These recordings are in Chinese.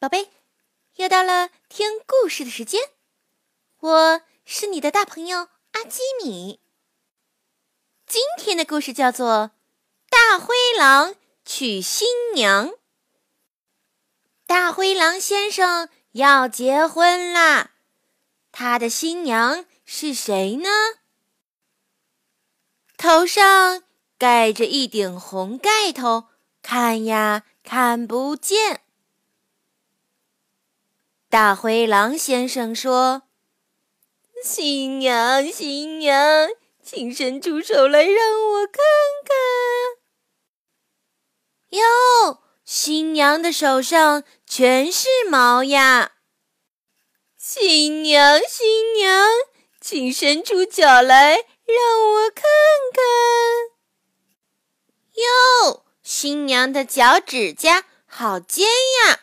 宝贝，又到了听故事的时间，我是你的大朋友阿基米。今天的故事叫做《大灰狼娶新娘》。大灰狼先生要结婚啦，他的新娘是谁呢？头上盖着一顶红盖头，看呀看不见。大灰狼先生说：“新娘，新娘，请伸出手来让我看看。”哟，新娘的手上全是毛呀！新娘，新娘，请伸出脚来让我看看。哟，新娘的脚趾甲好尖呀！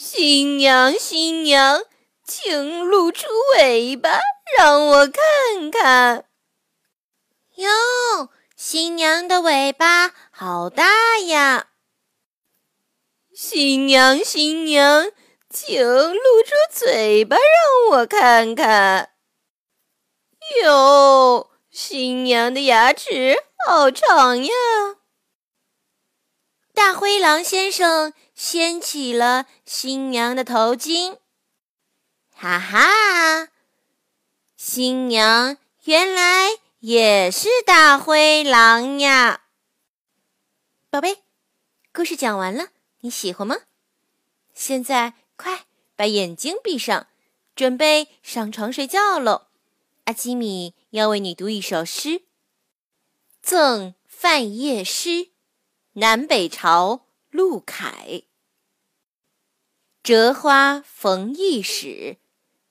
新娘，新娘，请露出尾巴，让我看看。哟，新娘的尾巴好大呀！新娘，新娘，请露出嘴巴，让我看看。哟，新娘的牙齿好长呀！大灰狼先生掀起了新娘的头巾，哈哈！新娘原来也是大灰狼呀！宝贝，故事讲完了，你喜欢吗？现在快把眼睛闭上，准备上床睡觉喽！阿基米要为你读一首诗，《赠范晔诗》。南北朝陆凯，折花逢驿使，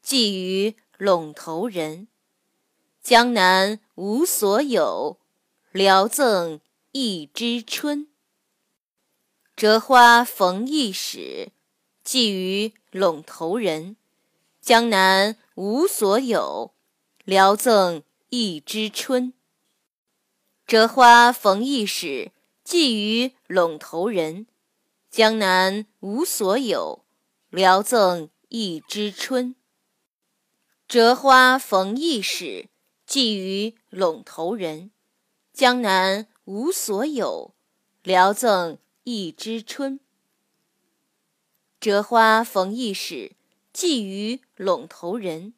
寄于陇头人。江南无所有，聊赠一枝春。折花逢驿使，寄于陇头人。江南无所有，聊赠一枝春。折花逢驿使。寄于陇头人，江南无所有，聊赠一枝春。折花逢驿使，寄于陇头人，江南无所有，聊赠一枝春。折花逢驿使，寄于陇头人，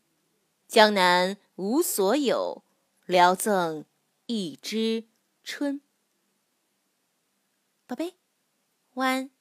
江南无所有，聊赠一枝春。宝贝，晚安。